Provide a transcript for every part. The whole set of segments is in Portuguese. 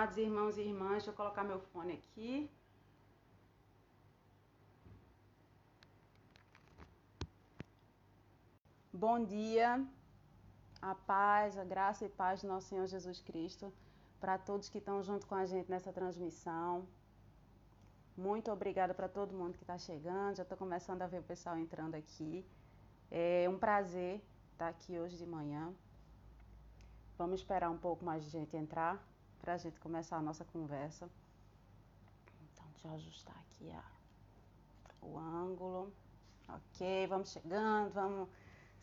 Amados irmãos e irmãs, deixa eu colocar meu fone aqui. Bom dia, a paz, a graça e paz do nosso Senhor Jesus Cristo para todos que estão junto com a gente nessa transmissão. Muito obrigada para todo mundo que está chegando. Já estou começando a ver o pessoal entrando aqui. É um prazer estar aqui hoje de manhã. Vamos esperar um pouco mais de gente entrar para a gente começar a nossa conversa. Então, deixa eu ajustar aqui a, o ângulo. Ok, vamos chegando, vamos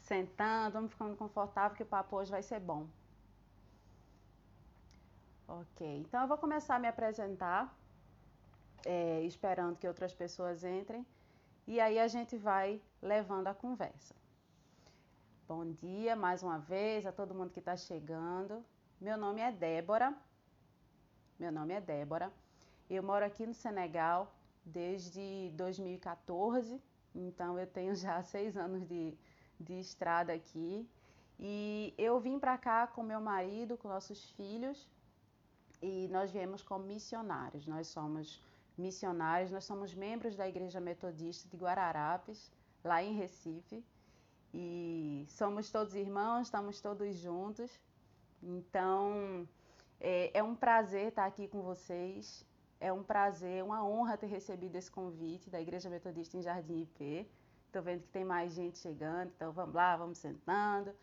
sentando, vamos ficando confortável que o papo hoje vai ser bom. Ok, então eu vou começar a me apresentar, é, esperando que outras pessoas entrem, e aí a gente vai levando a conversa. Bom dia mais uma vez a todo mundo que está chegando. Meu nome é Débora. Meu nome é Débora. Eu moro aqui no Senegal desde 2014, então eu tenho já seis anos de, de estrada aqui. E eu vim para cá com meu marido, com nossos filhos, e nós viemos como missionários. Nós somos missionários, nós somos membros da Igreja Metodista de Guararapes, lá em Recife. E somos todos irmãos, estamos todos juntos. Então, é, é um prazer estar aqui com vocês. É um prazer, uma honra ter recebido esse convite da Igreja Metodista em Jardim IP. Estou vendo que tem mais gente chegando, então vamos lá, vamos sentando.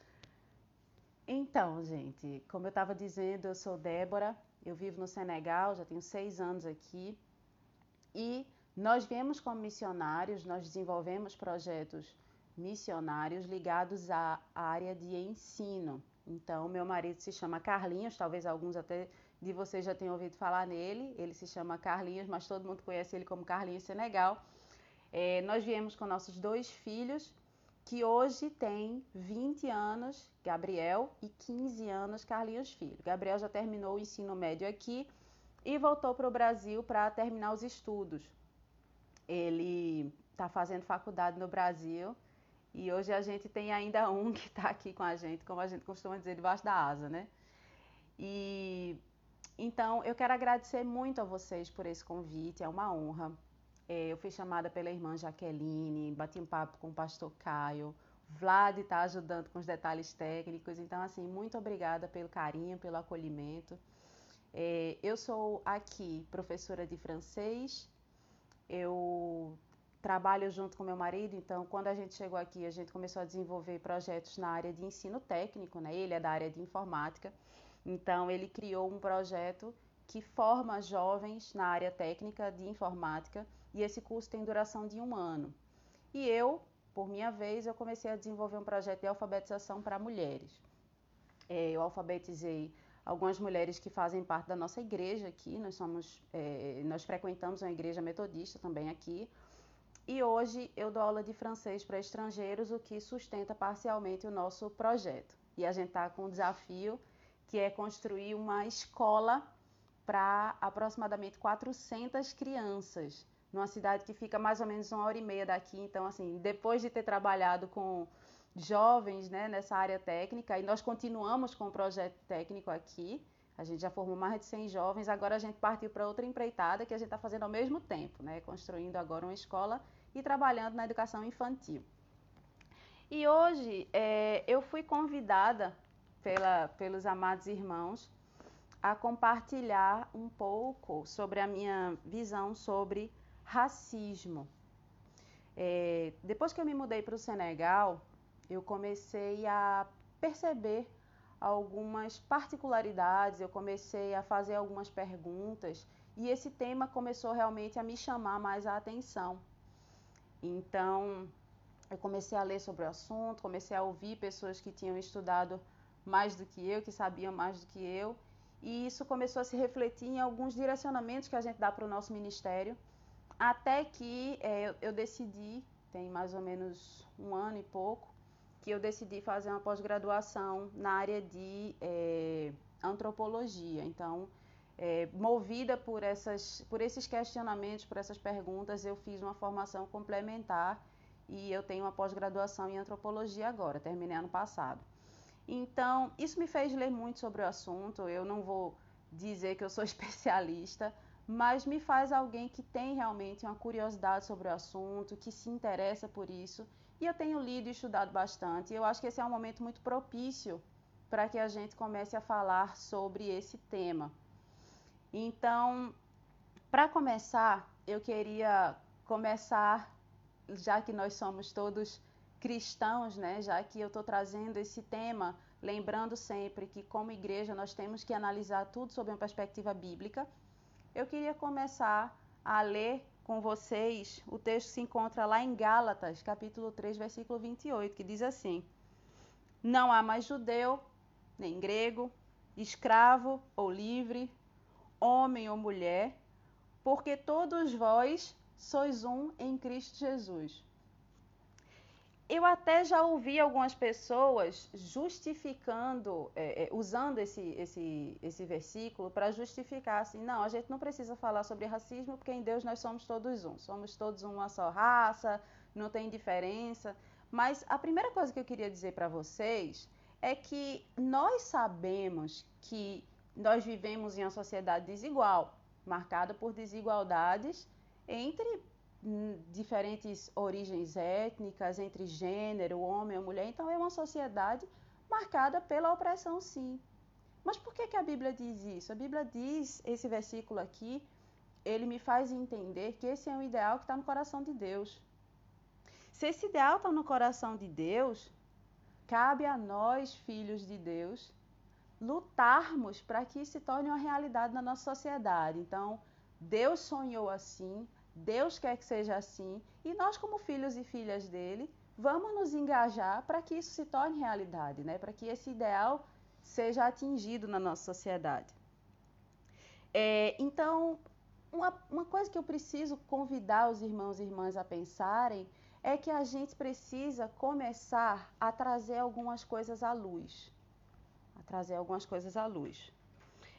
Então, gente, como eu estava dizendo, eu sou Débora, eu vivo no Senegal, já tenho seis anos aqui. E nós viemos como missionários, nós desenvolvemos projetos missionários ligados à área de ensino. Então, meu marido se chama Carlinhos, talvez alguns até de vocês já tenham ouvido falar nele. Ele se chama Carlinhos, mas todo mundo conhece ele como Carlinhos Senegal. É, nós viemos com nossos dois filhos, que hoje tem 20 anos, Gabriel, e 15 anos, Carlinhos Filho. Gabriel já terminou o ensino médio aqui e voltou para o Brasil para terminar os estudos. Ele está fazendo faculdade no Brasil e hoje a gente tem ainda um que está aqui com a gente, como a gente costuma dizer, debaixo da asa, né? E então eu quero agradecer muito a vocês por esse convite, é uma honra. É, eu fui chamada pela irmã Jaqueline, bati um papo com o pastor Caio, Vlad está ajudando com os detalhes técnicos, então assim, muito obrigada pelo carinho, pelo acolhimento. É, eu sou aqui professora de francês, eu trabalho junto com meu marido, então quando a gente chegou aqui, a gente começou a desenvolver projetos na área de ensino técnico, né? Ele é da área de informática, então ele criou um projeto que forma jovens na área técnica de informática e esse curso tem duração de um ano. E eu, por minha vez, eu comecei a desenvolver um projeto de alfabetização para mulheres. É, eu alfabetizei algumas mulheres que fazem parte da nossa igreja aqui. Nós somos, é, nós frequentamos uma igreja metodista também aqui. E hoje eu dou aula de francês para estrangeiros, o que sustenta parcialmente o nosso projeto. E a gente está com um desafio que é construir uma escola para aproximadamente 400 crianças, numa cidade que fica mais ou menos uma hora e meia daqui. Então, assim, depois de ter trabalhado com jovens né, nessa área técnica, e nós continuamos com o projeto técnico aqui, a gente já formou mais de 100 jovens, agora a gente partiu para outra empreitada que a gente está fazendo ao mesmo tempo, né? construindo agora uma escola e trabalhando na educação infantil. E hoje é, eu fui convidada pela, pelos amados irmãos a compartilhar um pouco sobre a minha visão sobre racismo. É, depois que eu me mudei para o Senegal, eu comecei a perceber algumas particularidades, eu comecei a fazer algumas perguntas e esse tema começou realmente a me chamar mais a atenção. Então, eu comecei a ler sobre o assunto, comecei a ouvir pessoas que tinham estudado mais do que eu, que sabiam mais do que eu, e isso começou a se refletir em alguns direcionamentos que a gente dá para o nosso ministério, até que é, eu, eu decidi, tem mais ou menos um ano e pouco, que eu decidi fazer uma pós-graduação na área de é, antropologia. Então, é, movida por, essas, por esses questionamentos, por essas perguntas, eu fiz uma formação complementar e eu tenho uma pós-graduação em antropologia agora, terminei ano passado. Então, isso me fez ler muito sobre o assunto. Eu não vou dizer que eu sou especialista, mas me faz alguém que tem realmente uma curiosidade sobre o assunto, que se interessa por isso. E eu tenho lido e estudado bastante. E eu acho que esse é um momento muito propício para que a gente comece a falar sobre esse tema. Então, para começar, eu queria começar, já que nós somos todos cristãos, né? Já que eu estou trazendo esse tema, lembrando sempre que como igreja nós temos que analisar tudo sob uma perspectiva bíblica. Eu queria começar a ler com vocês o texto que se encontra lá em Gálatas, capítulo 3, versículo 28, que diz assim: Não há mais judeu, nem grego, escravo ou livre, homem ou mulher, porque todos vós sois um em Cristo Jesus. Eu até já ouvi algumas pessoas justificando, é, é, usando esse, esse, esse versículo para justificar assim, não, a gente não precisa falar sobre racismo porque em Deus nós somos todos um, somos todos uma só raça, não tem diferença. Mas a primeira coisa que eu queria dizer para vocês é que nós sabemos que nós vivemos em uma sociedade desigual, marcada por desigualdades entre hum, diferentes origens étnicas, entre gênero, homem ou mulher. Então é uma sociedade marcada pela opressão, sim. Mas por que, que a Bíblia diz isso? A Bíblia diz, esse versículo aqui, ele me faz entender que esse é um ideal que está no coração de Deus. Se esse ideal está no coração de Deus, Cabe a nós, filhos de Deus, lutarmos para que isso se torne uma realidade na nossa sociedade. Então, Deus sonhou assim, Deus quer que seja assim, e nós, como filhos e filhas dele, vamos nos engajar para que isso se torne realidade, né? para que esse ideal seja atingido na nossa sociedade. É, então, uma, uma coisa que eu preciso convidar os irmãos e irmãs a pensarem é que a gente precisa começar a trazer algumas coisas à luz. A trazer algumas coisas à luz.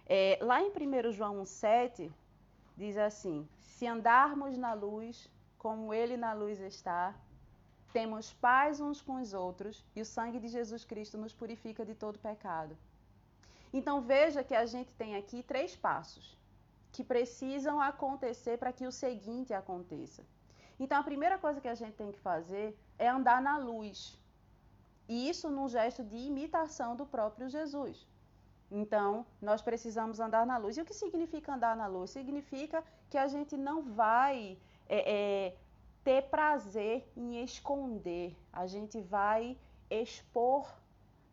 É, lá em 1 João 1,7 diz assim: Se andarmos na luz, como Ele na luz está, temos paz uns com os outros e o sangue de Jesus Cristo nos purifica de todo pecado. Então veja que a gente tem aqui três passos que precisam acontecer para que o seguinte aconteça. Então a primeira coisa que a gente tem que fazer é andar na luz. E isso num gesto de imitação do próprio Jesus. Então, nós precisamos andar na luz. E o que significa andar na luz? Significa que a gente não vai é, é, ter prazer em esconder, a gente vai expor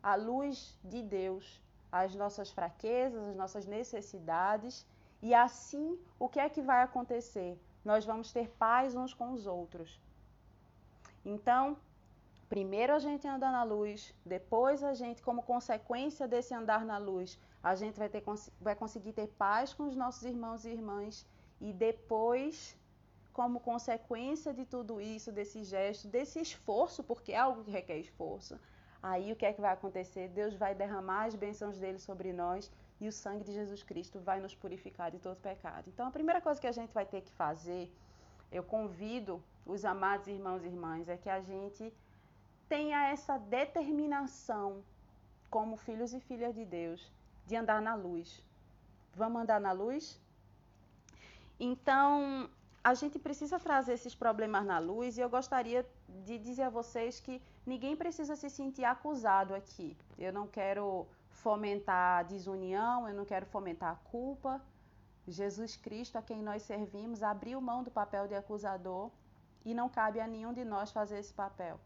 a luz de Deus, as nossas fraquezas, as nossas necessidades. E assim, o que é que vai acontecer? nós vamos ter paz uns com os outros. Então, primeiro a gente anda na luz, depois a gente, como consequência desse andar na luz, a gente vai, ter, vai conseguir ter paz com os nossos irmãos e irmãs, e depois, como consequência de tudo isso, desse gesto, desse esforço, porque é algo que requer esforço, aí o que é que vai acontecer? Deus vai derramar as bênçãos dele sobre nós e o sangue de Jesus Cristo vai nos purificar de todo pecado. Então, a primeira coisa que a gente vai ter que fazer, eu convido os amados irmãos e irmãs, é que a gente tenha essa determinação, como filhos e filhas de Deus, de andar na luz. Vamos andar na luz? Então, a gente precisa trazer esses problemas na luz e eu gostaria de dizer a vocês que ninguém precisa se sentir acusado aqui. Eu não quero fomentar a desunião, eu não quero fomentar a culpa. Jesus Cristo, a quem nós servimos, abriu mão do papel de acusador e não cabe a nenhum de nós fazer esse papel.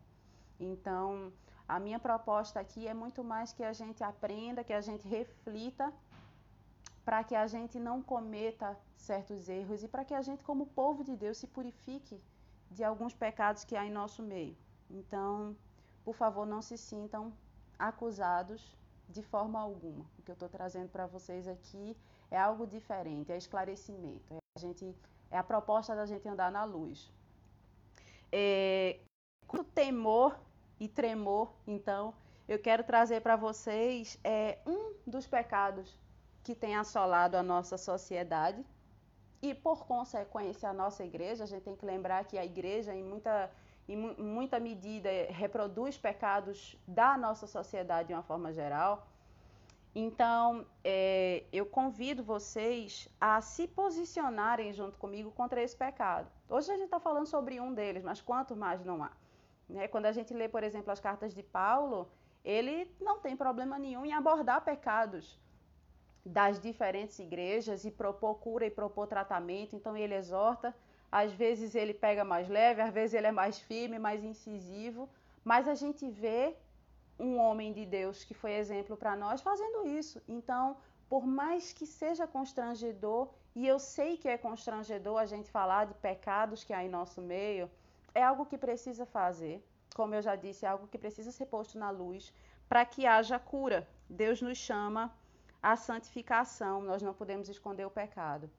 Então, a minha proposta aqui é muito mais que a gente aprenda, que a gente reflita, para que a gente não cometa certos erros e para que a gente, como povo de Deus, se purifique de alguns pecados que há em nosso meio. Então, por favor, não se sintam acusados de forma alguma. O que eu estou trazendo para vocês aqui é algo diferente, é esclarecimento. É a, gente, é a proposta da gente andar na luz. É, com temor e tremor, então, eu quero trazer para vocês é, um dos pecados que tem assolado a nossa sociedade e, por consequência, a nossa igreja. A gente tem que lembrar que a igreja, em muita em muita medida, reproduz pecados da nossa sociedade de uma forma geral. Então, é, eu convido vocês a se posicionarem junto comigo contra esse pecado. Hoje a gente está falando sobre um deles, mas quanto mais não há? Né? Quando a gente lê, por exemplo, as cartas de Paulo, ele não tem problema nenhum em abordar pecados das diferentes igrejas e propor cura e propor tratamento. Então ele exorta. Às vezes ele pega mais leve, às vezes ele é mais firme, mais incisivo. Mas a gente vê um homem de Deus que foi exemplo para nós fazendo isso. Então, por mais que seja constrangedor, e eu sei que é constrangedor a gente falar de pecados que há em nosso meio, é algo que precisa fazer. Como eu já disse, é algo que precisa ser posto na luz para que haja cura. Deus nos chama a santificação, nós não podemos esconder o pecado.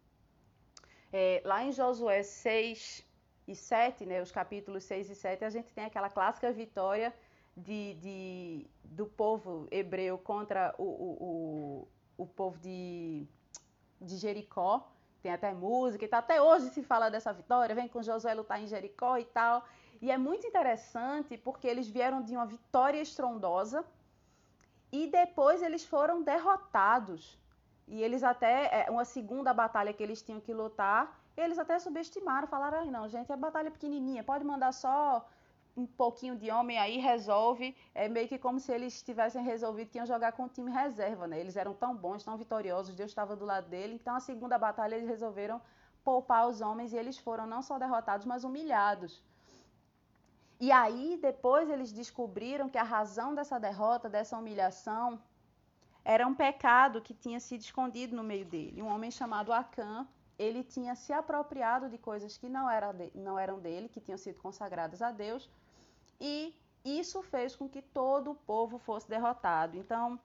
É, lá em Josué 6 e 7, né, os capítulos 6 e 7, a gente tem aquela clássica vitória de, de do povo hebreu contra o, o, o, o povo de, de Jericó. Tem até música e tal. Até hoje se fala dessa vitória, vem com Josué lutar em Jericó e tal. E é muito interessante porque eles vieram de uma vitória estrondosa, e depois eles foram derrotados. E eles até, é, uma segunda batalha que eles tinham que lutar, eles até subestimaram, falaram, ah, não, gente, é batalha pequenininha, pode mandar só um pouquinho de homem aí, resolve. É meio que como se eles tivessem resolvido que iam jogar com o time reserva, né? Eles eram tão bons, tão vitoriosos, Deus estava do lado dele. Então, a segunda batalha, eles resolveram poupar os homens e eles foram não só derrotados, mas humilhados. E aí, depois, eles descobriram que a razão dessa derrota, dessa humilhação, era um pecado que tinha sido escondido no meio dele. Um homem chamado Acã, ele tinha se apropriado de coisas que não, era de, não eram dele, que tinham sido consagradas a Deus, e isso fez com que todo o povo fosse derrotado. Então,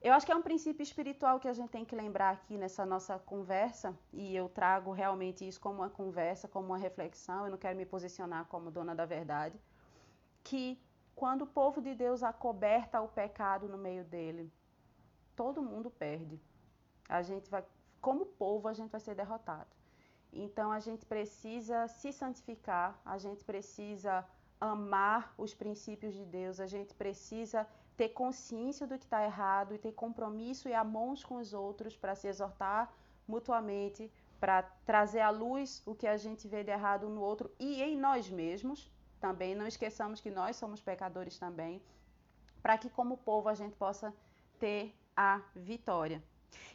eu acho que é um princípio espiritual que a gente tem que lembrar aqui nessa nossa conversa, e eu trago realmente isso como uma conversa, como uma reflexão, eu não quero me posicionar como dona da verdade, que quando o povo de Deus acoberta o pecado no meio dele, todo mundo perde. A gente vai, como povo, a gente vai ser derrotado. Então a gente precisa se santificar, a gente precisa amar os princípios de Deus, a gente precisa ter consciência do que está errado e ter compromisso e amor com os outros para se exortar mutuamente, para trazer à luz o que a gente vê de errado no outro e em nós mesmos também. Não esqueçamos que nós somos pecadores também, para que, como povo, a gente possa ter a vitória.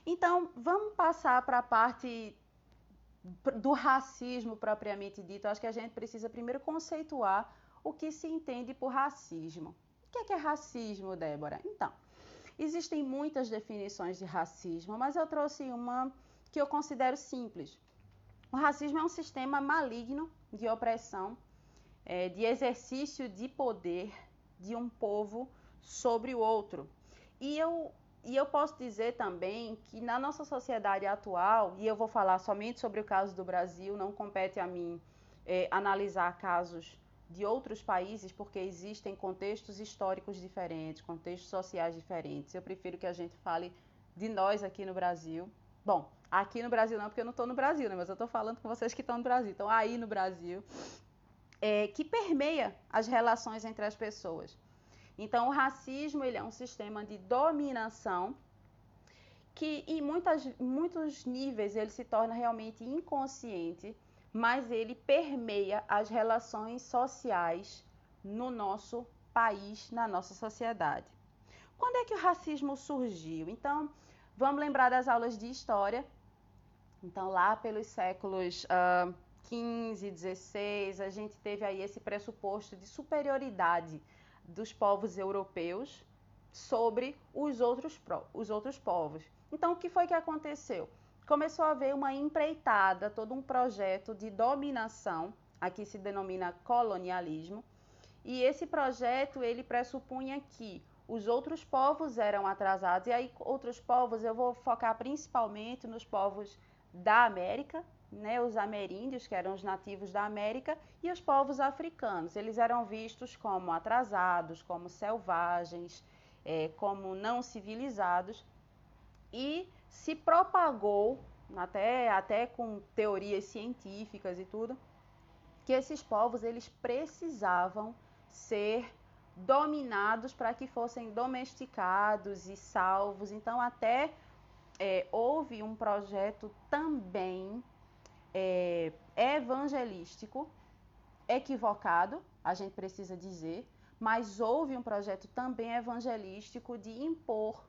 Então, vamos passar para a parte do racismo propriamente dito. Acho que a gente precisa primeiro conceituar o que se entende por racismo. O que é, racismo, Débora? Então, existem muitas definições de racismo, mas eu trouxe uma que eu considero simples. O racismo é um sistema maligno de opressão, é, de exercício de poder de um povo sobre o outro. E eu, e eu posso dizer também que na nossa sociedade atual, e eu vou falar somente sobre o caso do Brasil, não compete a mim é, analisar casos de outros países, porque existem contextos históricos diferentes, contextos sociais diferentes. Eu prefiro que a gente fale de nós aqui no Brasil. Bom, aqui no Brasil não, porque eu não estou no Brasil, né? mas eu estou falando com vocês que estão no Brasil. Então, aí no Brasil, é, que permeia as relações entre as pessoas. Então, o racismo ele é um sistema de dominação que, em muitas, muitos níveis, ele se torna realmente inconsciente mas ele permeia as relações sociais no nosso país, na nossa sociedade. Quando é que o racismo surgiu? Então, vamos lembrar das aulas de história. Então, lá pelos séculos uh, 15, 16, a gente teve aí esse pressuposto de superioridade dos povos europeus sobre os outros, os outros povos. Então, o que foi que aconteceu? Começou a haver uma empreitada, todo um projeto de dominação, aqui se denomina colonialismo, e esse projeto ele pressupunha que os outros povos eram atrasados, e aí outros povos eu vou focar principalmente nos povos da América, né, os ameríndios, que eram os nativos da América, e os povos africanos. Eles eram vistos como atrasados, como selvagens, é, como não civilizados, e se propagou, até, até com teorias científicas e tudo, que esses povos eles precisavam ser dominados para que fossem domesticados e salvos. Então, até é, houve um projeto também é, evangelístico, equivocado, a gente precisa dizer, mas houve um projeto também evangelístico de impor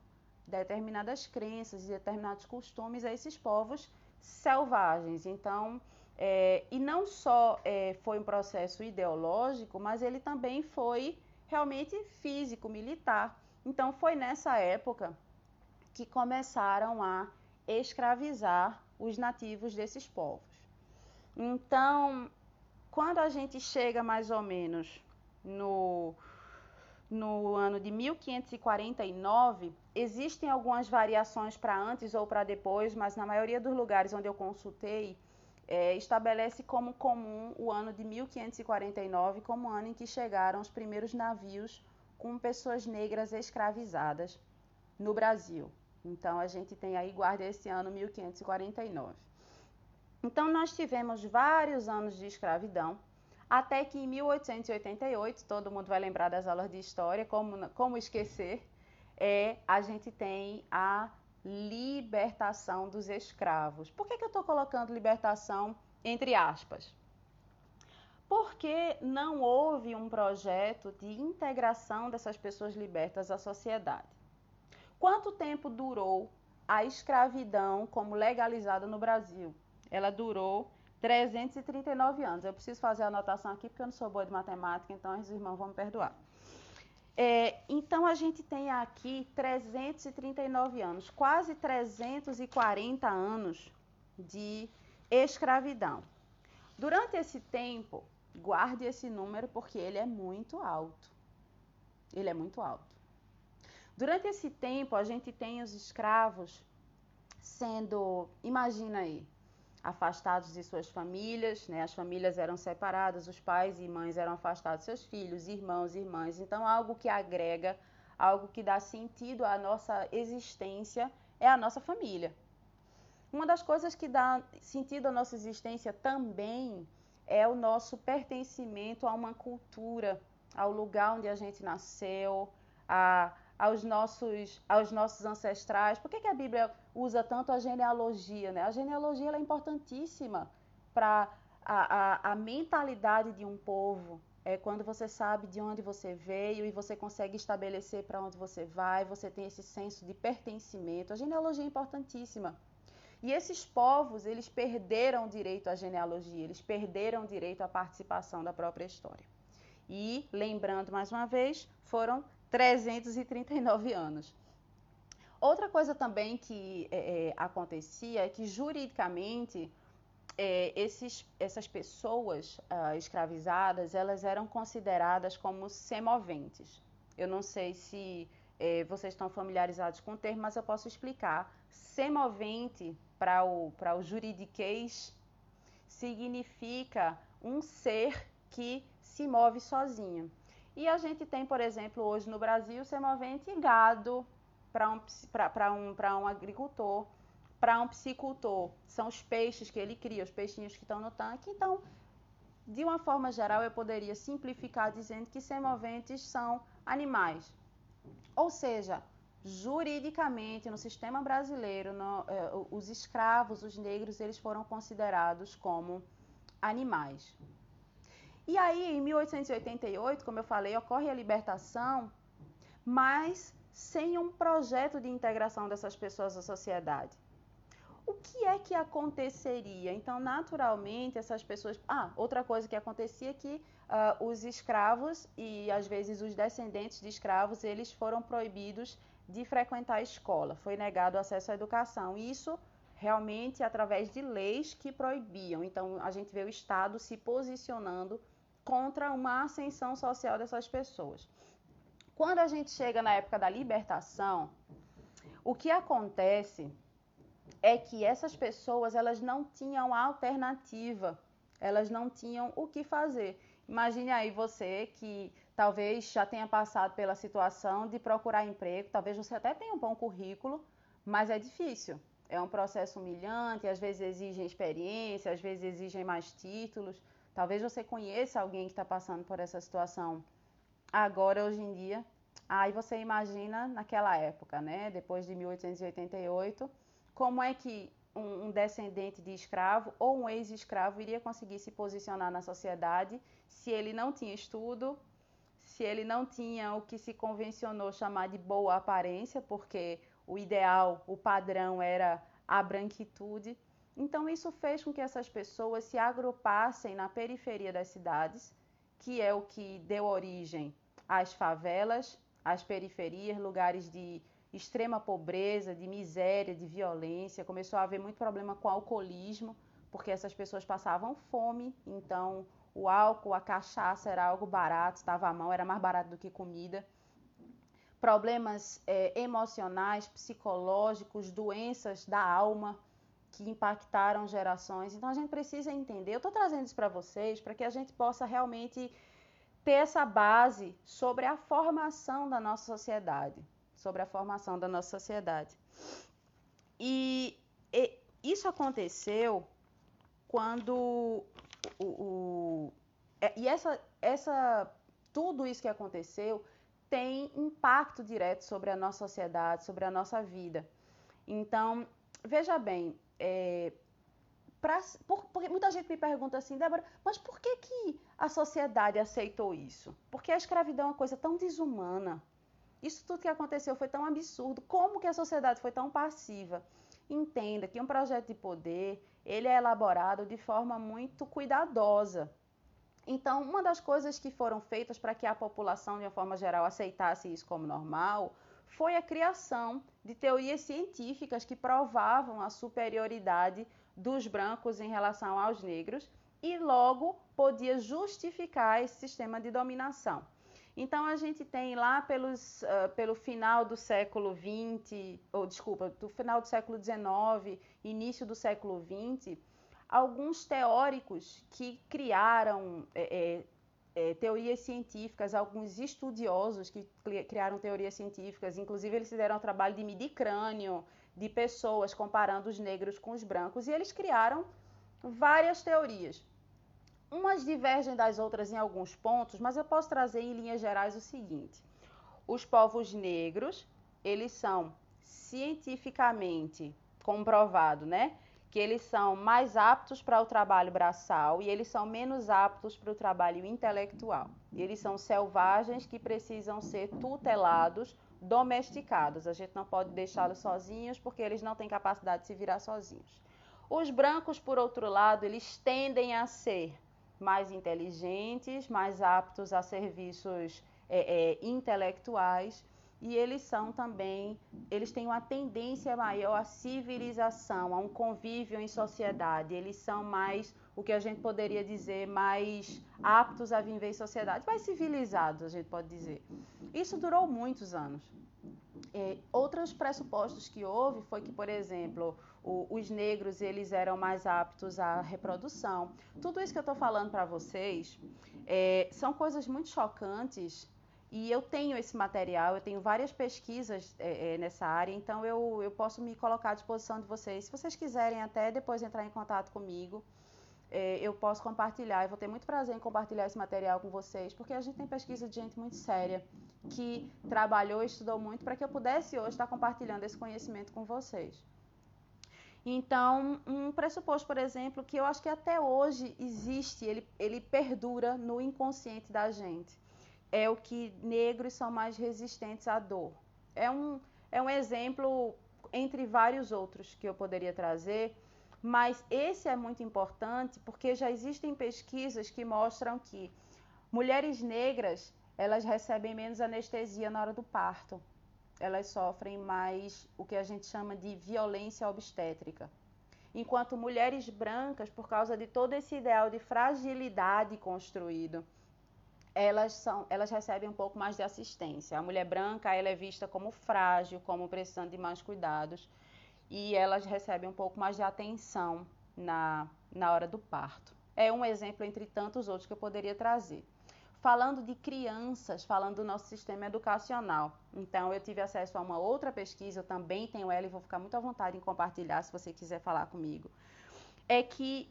determinadas crenças e determinados costumes a esses povos selvagens. Então, é, e não só é, foi um processo ideológico, mas ele também foi realmente físico, militar. Então, foi nessa época que começaram a escravizar os nativos desses povos. Então, quando a gente chega mais ou menos no, no ano de 1549, existem algumas variações para antes ou para depois, mas na maioria dos lugares onde eu consultei, é, estabelece como comum o ano de 1549 como ano em que chegaram os primeiros navios com pessoas negras escravizadas no Brasil. Então a gente tem aí, guarda esse ano 1549. Então nós tivemos vários anos de escravidão, até que em 1888, todo mundo vai lembrar das aulas de história, como, como esquecer, é, a gente tem a libertação dos escravos. Por que, que eu estou colocando libertação entre aspas? Porque não houve um projeto de integração dessas pessoas libertas à sociedade. Quanto tempo durou a escravidão como legalizada no Brasil? Ela durou 339 anos. Eu preciso fazer a anotação aqui porque eu não sou boa de matemática, então os irmãos vão me perdoar. É, então a gente tem aqui 339 anos, quase 340 anos de escravidão. Durante esse tempo, guarde esse número porque ele é muito alto. Ele é muito alto. Durante esse tempo, a gente tem os escravos sendo, imagina aí, afastados de suas famílias, né? As famílias eram separadas, os pais e mães eram afastados de seus filhos, irmãos irmãs. Então, algo que agrega, algo que dá sentido à nossa existência é a nossa família. Uma das coisas que dá sentido à nossa existência também é o nosso pertencimento a uma cultura, ao lugar onde a gente nasceu, a aos nossos, aos nossos ancestrais. Por que, que a Bíblia usa tanto a genealogia? Né? A genealogia é importantíssima para a, a, a mentalidade de um povo. É quando você sabe de onde você veio e você consegue estabelecer para onde você vai, você tem esse senso de pertencimento. A genealogia é importantíssima. E esses povos, eles perderam direito à genealogia, eles perderam direito à participação da própria história. E, lembrando mais uma vez, foram 339 anos. Outra coisa também que é, é, acontecia é que juridicamente é, esses, essas pessoas uh, escravizadas elas eram consideradas como semoventes. Eu não sei se é, vocês estão familiarizados com o termo, mas eu posso explicar. Semovente para o, o juridiquês significa um ser que se move sozinho. E a gente tem, por exemplo, hoje no Brasil, semovente gado para um, um, um agricultor, para um piscicultor. São os peixes que ele cria, os peixinhos que estão no tanque. Então, de uma forma geral, eu poderia simplificar dizendo que semoventes são animais. Ou seja, juridicamente, no sistema brasileiro, no, eh, os escravos, os negros, eles foram considerados como animais. E aí, em 1888, como eu falei, ocorre a libertação, mas sem um projeto de integração dessas pessoas à sociedade. O que é que aconteceria? Então, naturalmente, essas pessoas. Ah, outra coisa que acontecia é que uh, os escravos e às vezes os descendentes de escravos eles foram proibidos de frequentar a escola, foi negado o acesso à educação. Isso realmente através de leis que proibiam. Então, a gente vê o Estado se posicionando contra uma ascensão social dessas pessoas. Quando a gente chega na época da libertação, o que acontece é que essas pessoas elas não tinham alternativa, elas não tinham o que fazer. Imagine aí você que talvez já tenha passado pela situação de procurar emprego, talvez você até tenha um bom currículo, mas é difícil. É um processo humilhante, às vezes exigem experiência, às vezes exigem mais títulos. Talvez você conheça alguém que está passando por essa situação agora, hoje em dia. Aí você imagina naquela época, né? Depois de 1888, como é que um, descendente de escravo ou um ex-escravo iria conseguir se posicionar na sociedade se ele não tinha estudo, se ele não tinha o que se convencionou chamar de boa aparência, porque o ideal, o padrão era a branquitude. Então, isso fez com que essas pessoas se agrupassem na periferia das cidades, que é o que deu origem às favelas, às periferias, lugares de extrema pobreza, de miséria, de violência. Começou a haver muito problema com alcoolismo, porque essas pessoas passavam fome, então o álcool, a cachaça era algo barato, estava à mão, era mais barato do que comida. Problemas é, emocionais, psicológicos, doenças da alma que impactaram gerações. Então a gente precisa entender. Eu estou trazendo isso para vocês para que a gente possa realmente ter essa base sobre a formação da nossa sociedade sobre a formação da nossa sociedade. E, e isso aconteceu quando o, o, é, e essa, essa tudo isso que aconteceu tem impacto direto sobre a nossa sociedade, sobre a nossa vida. Então, veja bem, é, pra, por, porque muita gente me pergunta assim, Débora, mas por que, que a sociedade aceitou isso? Porque a escravidão é uma coisa tão desumana, isso tudo que aconteceu foi tão absurdo. Como que a sociedade foi tão passiva? Entenda que um projeto de poder, ele é elaborado de forma muito cuidadosa. Então, uma das coisas que foram feitas para que a população, de uma forma geral, aceitasse isso como normal, foi a criação de teorias científicas que provavam a superioridade dos brancos em relação aos negros e logo podia justificar esse sistema de dominação. Então a gente tem lá pelos, uh, pelo final do século XX, ou desculpa, do final do século XIX, início do século XX, alguns teóricos que criaram é, é, teorias científicas, alguns estudiosos que criaram teorias científicas, inclusive eles fizeram o trabalho de medir crânio de pessoas comparando os negros com os brancos, e eles criaram várias teorias. Umas divergem das outras em alguns pontos, mas eu posso trazer em linhas gerais o seguinte: os povos negros, eles são cientificamente comprovado, né? Que eles são mais aptos para o trabalho braçal e eles são menos aptos para o trabalho intelectual. Eles são selvagens que precisam ser tutelados, domesticados. A gente não pode deixá-los sozinhos porque eles não têm capacidade de se virar sozinhos. Os brancos, por outro lado, eles tendem a ser mais inteligentes, mais aptos a serviços é, é, intelectuais e eles são também, eles têm uma tendência maior à civilização, a um convívio em sociedade. Eles são mais, o que a gente poderia dizer, mais aptos a viver em sociedade, mais civilizados, a gente pode dizer. Isso durou muitos anos. É, outros pressupostos que houve foi que, por exemplo, o, os negros eles eram mais aptos à reprodução. Tudo isso que eu estou falando para vocês é, são coisas muito chocantes e eu tenho esse material, eu tenho várias pesquisas é, é, nessa área, então eu, eu posso me colocar à disposição de vocês. Se vocês quiserem até depois entrar em contato comigo, é, eu posso compartilhar. Eu vou ter muito prazer em compartilhar esse material com vocês, porque a gente tem pesquisa de gente muito séria que trabalhou estudou muito para que eu pudesse hoje estar compartilhando esse conhecimento com vocês. Então, um pressuposto, por exemplo, que eu acho que até hoje existe, ele, ele perdura no inconsciente da gente, é o que negros são mais resistentes à dor. É um, é um exemplo entre vários outros que eu poderia trazer, mas esse é muito importante porque já existem pesquisas que mostram que mulheres negras elas recebem menos anestesia na hora do parto elas sofrem mais o que a gente chama de violência obstétrica. Enquanto mulheres brancas, por causa de todo esse ideal de fragilidade construído, elas, são, elas recebem um pouco mais de assistência. A mulher branca ela é vista como frágil, como precisando de mais cuidados, e elas recebem um pouco mais de atenção na, na hora do parto. É um exemplo entre tantos outros que eu poderia trazer falando de crianças, falando do nosso sistema educacional. Então, eu tive acesso a uma outra pesquisa, eu também tenho ela e vou ficar muito à vontade em compartilhar se você quiser falar comigo. É que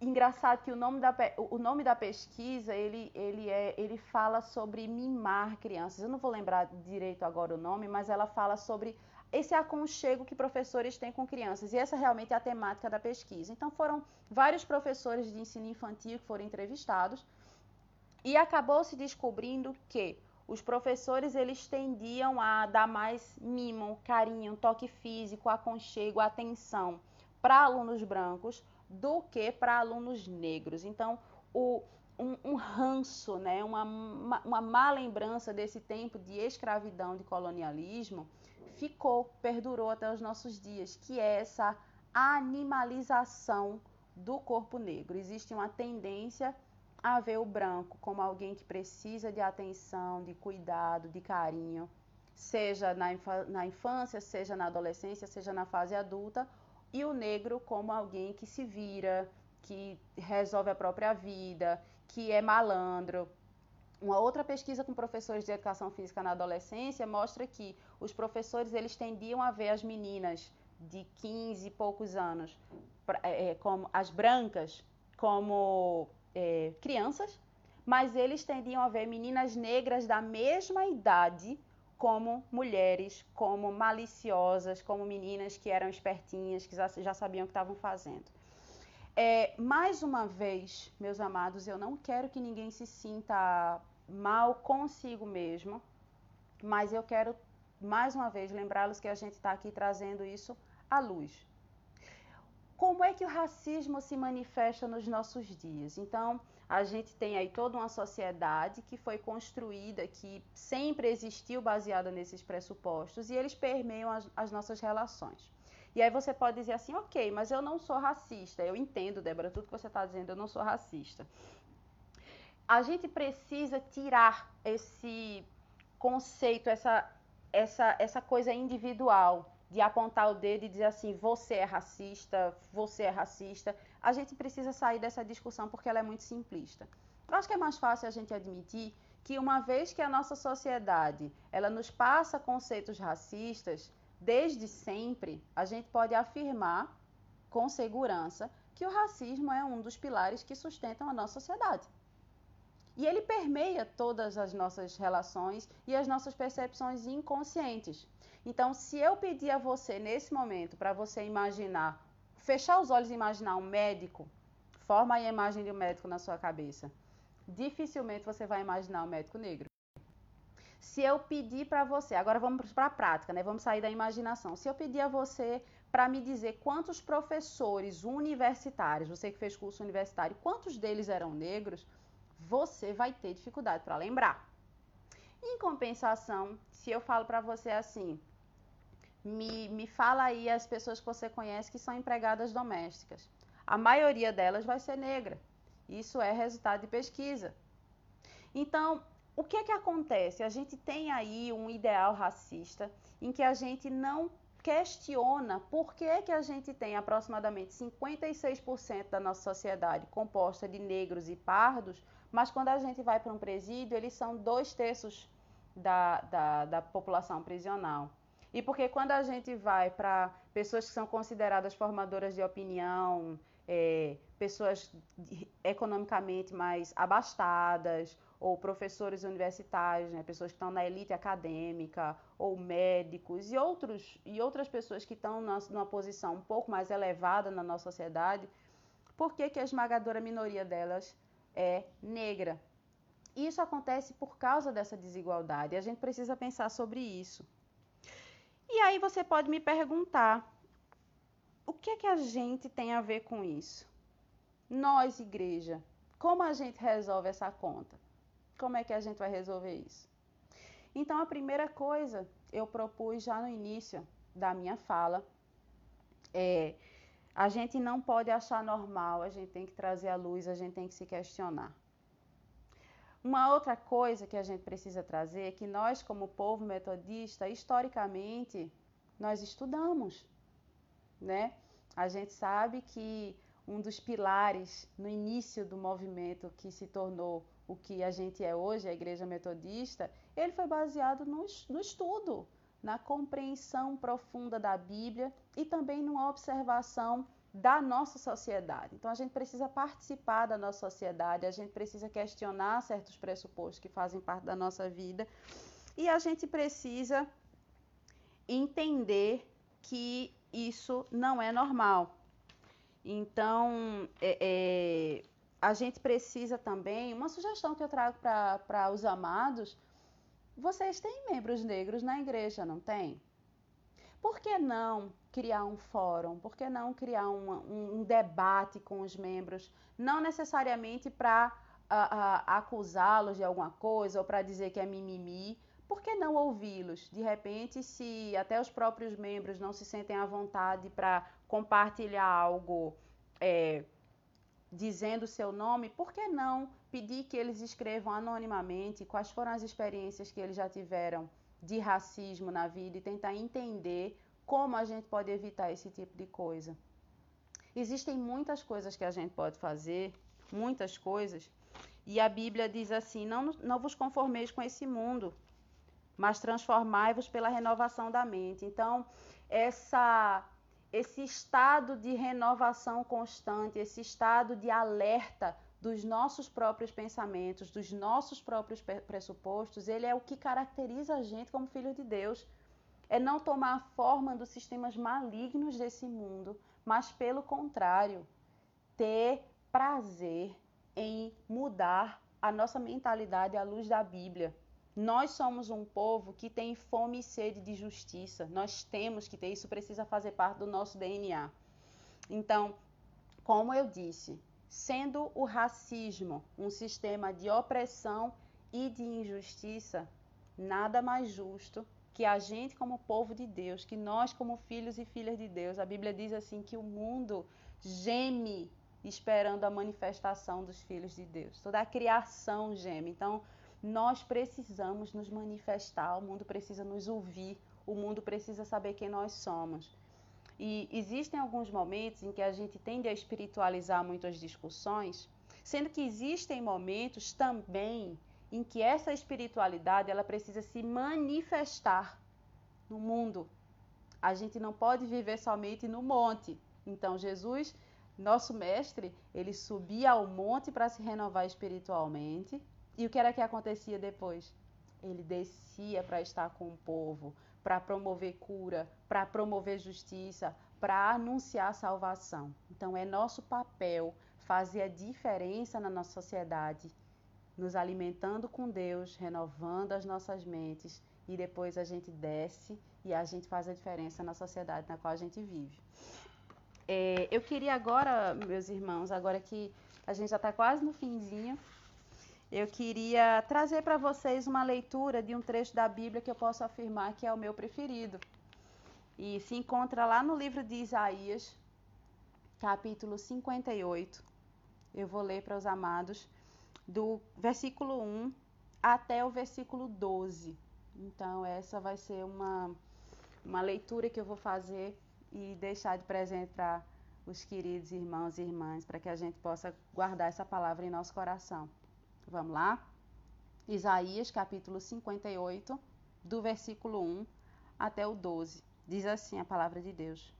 engraçado que o nome da, o nome da pesquisa ele, ele, é, ele fala sobre mimar crianças. Eu não vou lembrar direito agora o nome, mas ela fala sobre esse aconchego que professores têm com crianças. E essa realmente é a temática da pesquisa. Então foram vários professores de ensino infantil que foram entrevistados e acabou se descobrindo que os professores eles tendiam a dar mais mimo, carinho, toque físico, aconchego, atenção para alunos brancos do que para alunos negros. Então, o, um, um, ranço, né, uma, uma, má lembrança desse tempo de escravidão, de colonialismo, ficou, perdurou até os nossos dias, que é essa animalização do corpo negro. Existe uma tendência a ver o branco como alguém que precisa de atenção, de cuidado, de carinho, seja na, na infância, seja na adolescência, seja na fase adulta, e o negro como alguém que se vira, que resolve a própria vida, que é malandro. Uma outra pesquisa com professores de educação física na adolescência mostra que os professores eles tendiam a ver as meninas de 15 e poucos anos, é, como as brancas, como é, crianças, mas eles tendiam a ver meninas negras da mesma idade como mulheres, como maliciosas, como meninas que eram espertinhas, que já sabiam o que estavam fazendo. É, mais uma vez, meus amados, eu não quero que ninguém se sinta mal consigo mesmo, mas eu quero mais uma vez lembrá-los que a gente está aqui trazendo isso à luz. Como é que o racismo se manifesta nos nossos dias? Então, a gente tem aí toda uma sociedade que foi construída, que sempre existiu baseada nesses pressupostos, e eles permeiam as, as nossas relações. E aí você pode dizer assim, ok, mas eu não sou racista. Eu entendo, Débora, tudo que você está dizendo, eu não sou racista. A gente precisa tirar esse conceito, essa, essa, essa coisa individual de apontar o dedo e dizer assim, você é racista, você é racista. A gente precisa sair dessa discussão porque ela é muito simplista. Eu acho que é mais fácil a gente admitir que uma vez que a nossa sociedade ela nos passa conceitos racistas, desde sempre a gente pode afirmar com segurança que o racismo é um dos pilares que sustentam a nossa sociedade. E ele permeia todas as nossas relações e as nossas percepções inconscientes. Então, se eu pedir a você nesse momento para você imaginar, fechar os olhos e imaginar um médico, forma a imagem de um médico na sua cabeça. Dificilmente você vai imaginar um médico negro. Se eu pedir para você, agora vamos para a prática, né? Vamos sair da imaginação. Se eu pedir a você para me dizer quantos professores universitários, você que fez curso universitário, quantos deles eram negros, você vai ter dificuldade para lembrar. Em compensação, se eu falo para você assim, me, me fala aí as pessoas que você conhece que são empregadas domésticas. A maioria delas vai ser negra. Isso é resultado de pesquisa. Então, o que é que acontece? A gente tem aí um ideal racista em que a gente não questiona por que, que a gente tem aproximadamente 56% da nossa sociedade composta de negros e pardos, mas quando a gente vai para um presídio, eles são dois terços da, da, da população prisional. E porque quando a gente vai para pessoas que são consideradas formadoras de opinião, é, pessoas economicamente mais abastadas, ou professores universitários, né, pessoas que estão na elite acadêmica, ou médicos e, outros, e outras pessoas que estão numa posição um pouco mais elevada na nossa sociedade, por que, que a esmagadora minoria delas é negra? Isso acontece por causa dessa desigualdade. A gente precisa pensar sobre isso. E aí você pode me perguntar: o que é que a gente tem a ver com isso? Nós, igreja, como a gente resolve essa conta? Como é que a gente vai resolver isso? Então, a primeira coisa eu propus já no início da minha fala é a gente não pode achar normal, a gente tem que trazer à luz, a gente tem que se questionar. Uma outra coisa que a gente precisa trazer é que nós, como povo metodista, historicamente, nós estudamos, né? A gente sabe que um dos pilares no início do movimento que se tornou o que a gente é hoje, a Igreja Metodista, ele foi baseado no, no estudo, na compreensão profunda da Bíblia e também numa observação da nossa sociedade. Então a gente precisa participar da nossa sociedade, a gente precisa questionar certos pressupostos que fazem parte da nossa vida e a gente precisa entender que isso não é normal. Então, é, é, a gente precisa também, uma sugestão que eu trago para os amados, vocês têm membros negros na igreja, não tem? Por que não criar um fórum? Por que não criar um, um, debate com os membros? Não necessariamente para acusá-los de alguma coisa ou para dizer que é mimimi. Por que não ouvi-los? De repente, se até os próprios membros não se sentem à vontade para compartilhar algo é, dizendo o seu nome, por que não pedir que eles escrevam anonimamente quais foram as experiências que eles já tiveram de racismo na vida e tentar entender como a gente pode evitar esse tipo de coisa. Existem muitas coisas que a gente pode fazer, muitas coisas, e a Bíblia diz assim: não, não vos conformeis com esse mundo, mas transformai-vos pela renovação da mente. Então, essa esse estado de renovação constante, esse estado de alerta dos nossos próprios pensamentos, dos nossos próprios pressupostos, ele é o que caracteriza a gente como filho de Deus. É não tomar a forma dos sistemas malignos desse mundo, mas pelo contrário, ter prazer em mudar a nossa mentalidade à luz da Bíblia. Nós somos um povo que tem fome e sede de justiça. Nós temos que ter isso, precisa fazer parte do nosso DNA. Então, como eu disse, sendo o racismo um sistema de opressão e de injustiça, nada mais justo que a gente como povo de Deus, que nós como filhos e filhas de Deus, a Bíblia diz assim que o mundo geme esperando a manifestação dos filhos de Deus. Toda a criação geme. Então, nós precisamos nos manifestar, o mundo precisa nos ouvir, o mundo precisa saber quem nós somos. E existem alguns momentos em que a gente tende a espiritualizar muitas discussões, sendo que existem momentos também em que essa espiritualidade ela precisa se manifestar no mundo. A gente não pode viver somente no monte. Então Jesus, nosso mestre, ele subia ao monte para se renovar espiritualmente, e o que era que acontecia depois? Ele descia para estar com o povo, para promover cura, para promover justiça, para anunciar salvação. Então é nosso papel fazer a diferença na nossa sociedade, nos alimentando com Deus, renovando as nossas mentes e depois a gente desce e a gente faz a diferença na sociedade na qual a gente vive. É, eu queria agora, meus irmãos, agora que a gente já está quase no finzinho, eu queria trazer para vocês uma leitura de um trecho da Bíblia que eu posso afirmar que é o meu preferido. E se encontra lá no livro de Isaías, capítulo 58. Eu vou ler para os amados do versículo 1 até o versículo 12. Então, essa vai ser uma, uma leitura que eu vou fazer e deixar de presente para os queridos irmãos e irmãs, para que a gente possa guardar essa palavra em nosso coração. Vamos lá? Isaías capítulo 58, do versículo 1 até o 12. Diz assim a palavra de Deus: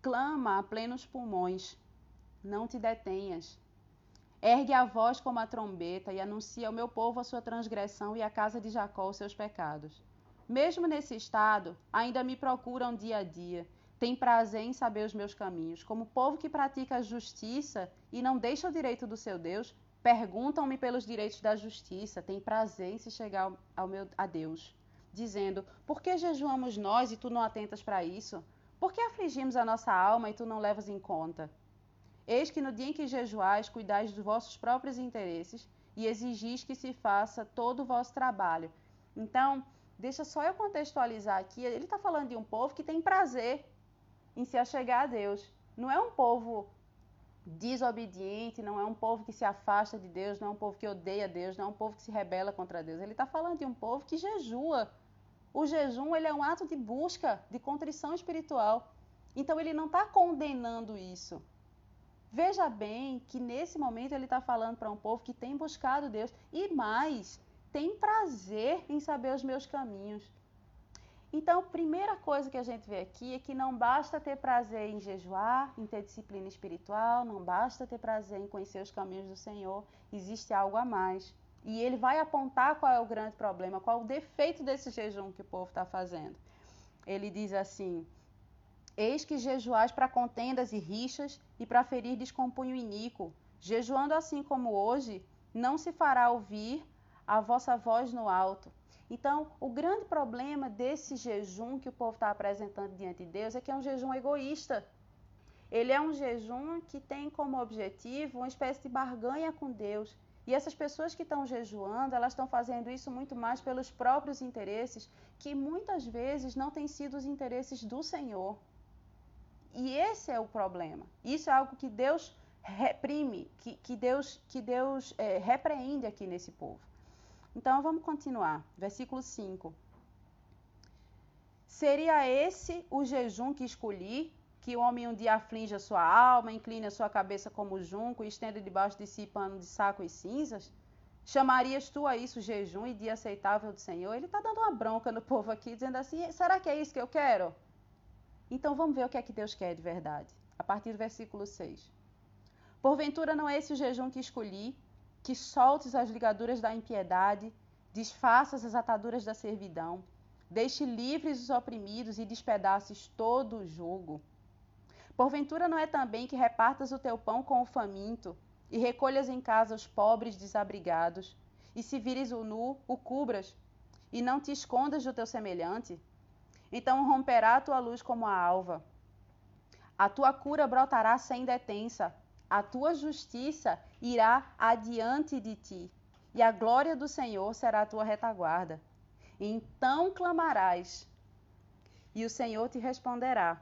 Clama a plenos pulmões, não te detenhas. Ergue a voz como a trombeta e anuncia ao meu povo a sua transgressão e à casa de Jacó os seus pecados. Mesmo nesse estado, ainda me procuram dia a dia. Tem prazer em saber os meus caminhos. Como povo que pratica a justiça e não deixa o direito do seu Deus, Perguntam-me pelos direitos da justiça, têm prazer em se chegar ao meu, a Deus, dizendo: Por que jejuamos nós e tu não atentas para isso? Por que afligimos a nossa alma e tu não levas em conta? Eis que no dia em que jejuais, cuidais dos vossos próprios interesses e exigis que se faça todo o vosso trabalho. Então, deixa só eu contextualizar aqui. Ele está falando de um povo que tem prazer em se achegar a Deus. Não é um povo desobediente, não é um povo que se afasta de Deus, não é um povo que odeia Deus, não é um povo que se rebela contra Deus. Ele está falando de um povo que jejua. O jejum ele é um ato de busca, de contrição espiritual. Então ele não está condenando isso. Veja bem que nesse momento ele está falando para um povo que tem buscado Deus e mais, tem prazer em saber os meus caminhos. Então, a primeira coisa que a gente vê aqui é que não basta ter prazer em jejuar, em ter disciplina espiritual, não basta ter prazer em conhecer os caminhos do Senhor, existe algo a mais. E ele vai apontar qual é o grande problema, qual é o defeito desse jejum que o povo está fazendo. Ele diz assim: Eis que jejuais para contendas e rixas e para ferir descompunho iníquo. Jejuando assim como hoje, não se fará ouvir a vossa voz no alto. Então, o grande problema desse jejum que o povo está apresentando diante de Deus é que é um jejum egoísta. Ele é um jejum que tem como objetivo uma espécie de barganha com Deus. E essas pessoas que estão jejuando, elas estão fazendo isso muito mais pelos próprios interesses, que muitas vezes não têm sido os interesses do Senhor. E esse é o problema. Isso é algo que Deus reprime, que, que Deus, que Deus é, repreende aqui nesse povo. Então vamos continuar. Versículo 5. Seria esse o jejum que escolhi, que o homem um dia aflige a sua alma, incline a sua cabeça como junco e estenda debaixo de si pano de saco e cinzas? Chamarias tu a isso jejum e dia aceitável do Senhor? Ele está dando uma bronca no povo aqui, dizendo assim: será que é isso que eu quero? Então vamos ver o que é que Deus quer de verdade. A partir do versículo 6. Porventura não é esse o jejum que escolhi, que soltes as ligaduras da impiedade, desfaças as ataduras da servidão, deixe livres os oprimidos e despedaces todo o jugo. Porventura não é também que repartas o teu pão com o faminto, e recolhas em casa os pobres desabrigados, e se vires o nu, o cubras, e não te escondas do teu semelhante? Então romperá a tua luz como a alva. A tua cura brotará sem detença, a tua justiça irá adiante de ti, e a glória do Senhor será a tua retaguarda. Então clamarás, e o Senhor te responderá.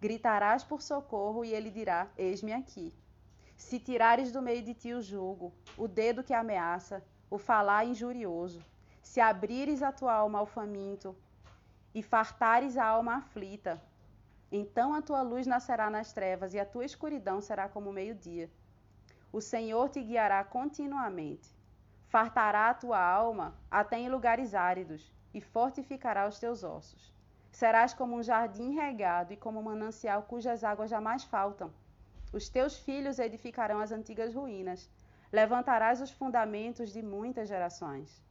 Gritarás por socorro, e ele dirá: Eis-me aqui. Se tirares do meio de ti o jugo, o dedo que ameaça, o falar injurioso, se abrires a tua alma ao faminto e fartares a alma aflita, então a tua luz nascerá nas trevas e a tua escuridão será como meio-dia. O Senhor te guiará continuamente. Fartará a tua alma até em lugares áridos e fortificará os teus ossos. Serás como um jardim regado e como um manancial cujas águas jamais faltam. Os teus filhos edificarão as antigas ruínas. Levantarás os fundamentos de muitas gerações.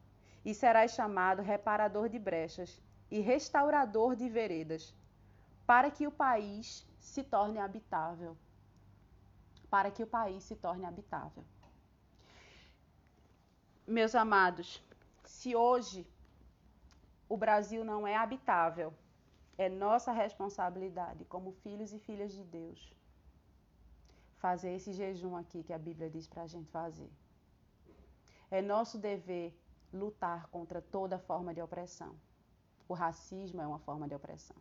E serás chamado reparador de brechas e restaurador de veredas para que o país se torne habitável. Para que o país se torne habitável. Meus amados, se hoje o Brasil não é habitável, é nossa responsabilidade como filhos e filhas de Deus fazer esse jejum aqui que a Bíblia diz para a gente fazer. É nosso dever lutar contra toda forma de opressão. O racismo é uma forma de opressão.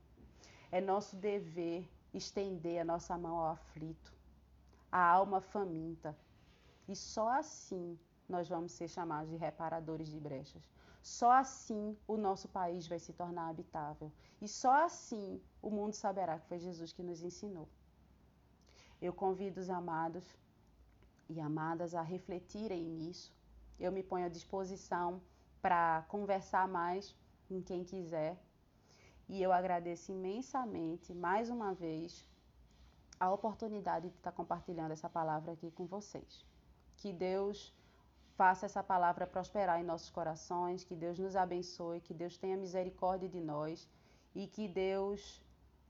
É nosso dever estender a nossa mão ao aflito, à alma faminta. E só assim nós vamos ser chamados de reparadores de brechas. Só assim o nosso país vai se tornar habitável. E só assim o mundo saberá que foi Jesus que nos ensinou. Eu convido os amados e amadas a refletirem nisso. Eu me ponho à disposição para conversar mais com quem quiser e eu agradeço imensamente, mais uma vez, a oportunidade de estar compartilhando essa palavra aqui com vocês. Que Deus faça essa palavra prosperar em nossos corações, que Deus nos abençoe, que Deus tenha misericórdia de nós e que Deus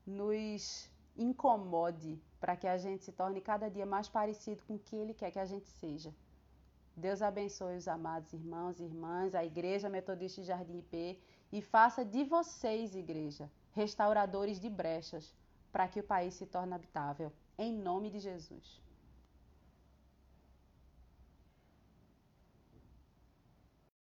nos incomode para que a gente se torne cada dia mais parecido com o que Ele quer que a gente seja. Deus abençoe os amados irmãos e irmãs, a Igreja Metodista Jardim IP e faça de vocês, igreja, restauradores de brechas, para que o país se torne habitável. Em nome de Jesus.